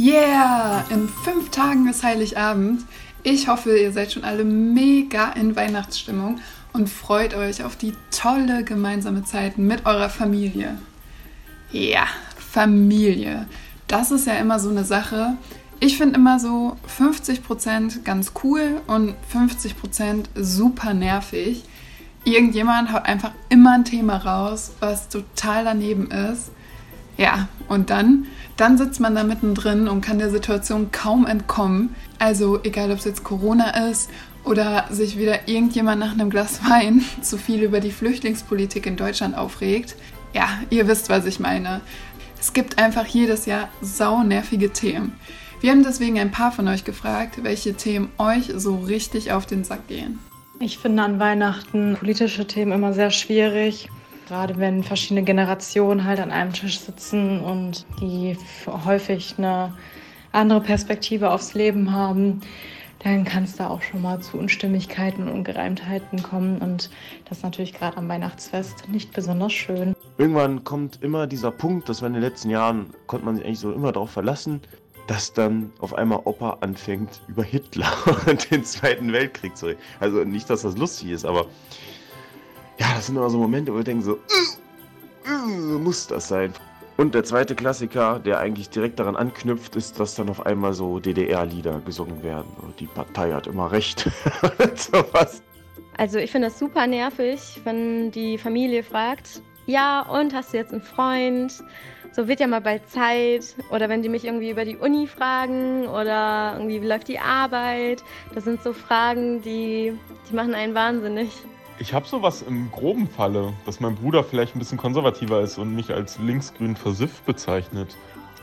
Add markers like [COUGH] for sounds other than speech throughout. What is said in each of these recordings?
Yeah! In fünf Tagen ist Heiligabend. Ich hoffe, ihr seid schon alle mega in Weihnachtsstimmung und freut euch auf die tolle gemeinsame Zeit mit eurer Familie. Ja, Familie. Das ist ja immer so eine Sache. Ich finde immer so 50% ganz cool und 50% super nervig. Irgendjemand haut einfach immer ein Thema raus, was total daneben ist. Ja, und dann, dann sitzt man da mittendrin und kann der Situation kaum entkommen. Also egal, ob es jetzt Corona ist oder sich wieder irgendjemand nach einem Glas Wein [LAUGHS] zu viel über die Flüchtlingspolitik in Deutschland aufregt. Ja, ihr wisst, was ich meine. Es gibt einfach jedes Jahr saunervige Themen. Wir haben deswegen ein paar von euch gefragt, welche Themen euch so richtig auf den Sack gehen. Ich finde an Weihnachten politische Themen immer sehr schwierig. Gerade wenn verschiedene Generationen halt an einem Tisch sitzen und die häufig eine andere Perspektive aufs Leben haben, dann kann es da auch schon mal zu Unstimmigkeiten und Ungereimtheiten kommen. Und das ist natürlich gerade am Weihnachtsfest nicht besonders schön. Irgendwann kommt immer dieser Punkt, dass man in den letzten Jahren konnte man sich eigentlich so immer darauf verlassen, dass dann auf einmal Opa anfängt, über Hitler [LAUGHS] und den Zweiten Weltkrieg zu reden. Also nicht, dass das lustig ist, aber ja, das sind immer so Momente, wo wir denken so, äh, äh, muss das sein? Und der zweite Klassiker, der eigentlich direkt daran anknüpft, ist, dass dann auf einmal so DDR-Lieder gesungen werden. Die Partei hat immer recht. [LAUGHS] sowas. Also ich finde das super nervig, wenn die Familie fragt, ja, und hast du jetzt einen Freund? So wird ja mal bald Zeit. Oder wenn die mich irgendwie über die Uni fragen oder irgendwie, wie läuft die Arbeit? Das sind so Fragen, die, die machen einen wahnsinnig. Ich habe sowas im groben Falle, dass mein Bruder vielleicht ein bisschen konservativer ist und mich als linksgrün versifft bezeichnet.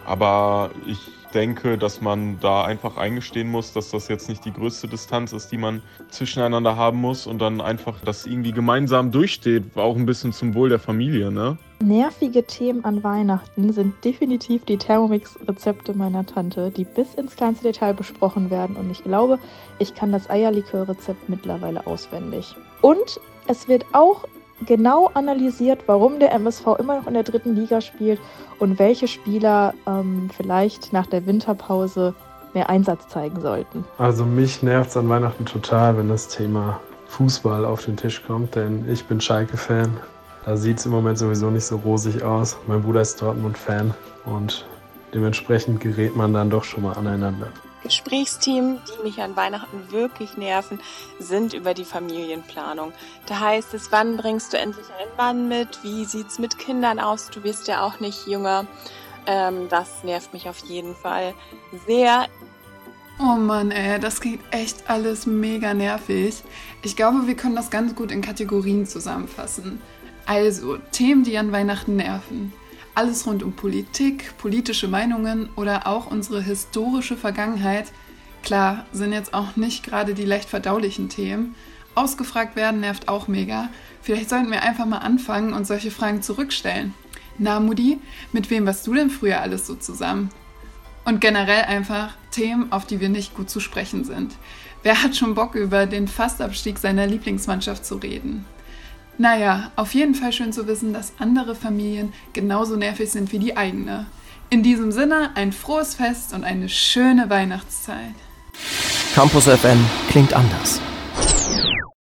Aber ich denke, dass man da einfach eingestehen muss, dass das jetzt nicht die größte Distanz ist, die man zwischeneinander haben muss und dann einfach das irgendwie gemeinsam durchsteht, auch ein bisschen zum Wohl der Familie, ne? Nervige Themen an Weihnachten sind definitiv die Thermomix-Rezepte meiner Tante, die bis ins kleinste Detail besprochen werden und ich glaube, ich kann das Eierlikör-Rezept mittlerweile auswendig. Und es wird auch genau analysiert, warum der MSV immer noch in der dritten Liga spielt und welche Spieler ähm, vielleicht nach der Winterpause mehr Einsatz zeigen sollten. Also mich nervt es an Weihnachten total, wenn das Thema Fußball auf den Tisch kommt, denn ich bin Schalke-Fan. Da sieht es im Moment sowieso nicht so rosig aus. Mein Bruder ist Dortmund-Fan und dementsprechend gerät man dann doch schon mal aneinander. Gesprächsthemen, die mich an Weihnachten wirklich nerven, sind über die Familienplanung. Da heißt es, wann bringst du endlich einen Mann mit? Wie sieht's mit Kindern aus? Du bist ja auch nicht jünger. Ähm, das nervt mich auf jeden Fall sehr. Oh Mann, ey, das geht echt alles mega nervig. Ich glaube, wir können das ganz gut in Kategorien zusammenfassen. Also, Themen, die an Weihnachten nerven. Alles rund um Politik, politische Meinungen oder auch unsere historische Vergangenheit, klar, sind jetzt auch nicht gerade die leicht verdaulichen Themen. Ausgefragt werden nervt auch mega. Vielleicht sollten wir einfach mal anfangen und solche Fragen zurückstellen. Na, Mutti, mit wem warst du denn früher alles so zusammen? Und generell einfach Themen, auf die wir nicht gut zu sprechen sind. Wer hat schon Bock, über den Fastabstieg seiner Lieblingsmannschaft zu reden? Naja, auf jeden Fall schön zu wissen, dass andere Familien genauso nervig sind wie die eigene. In diesem Sinne ein frohes Fest und eine schöne Weihnachtszeit. Campus FM klingt anders.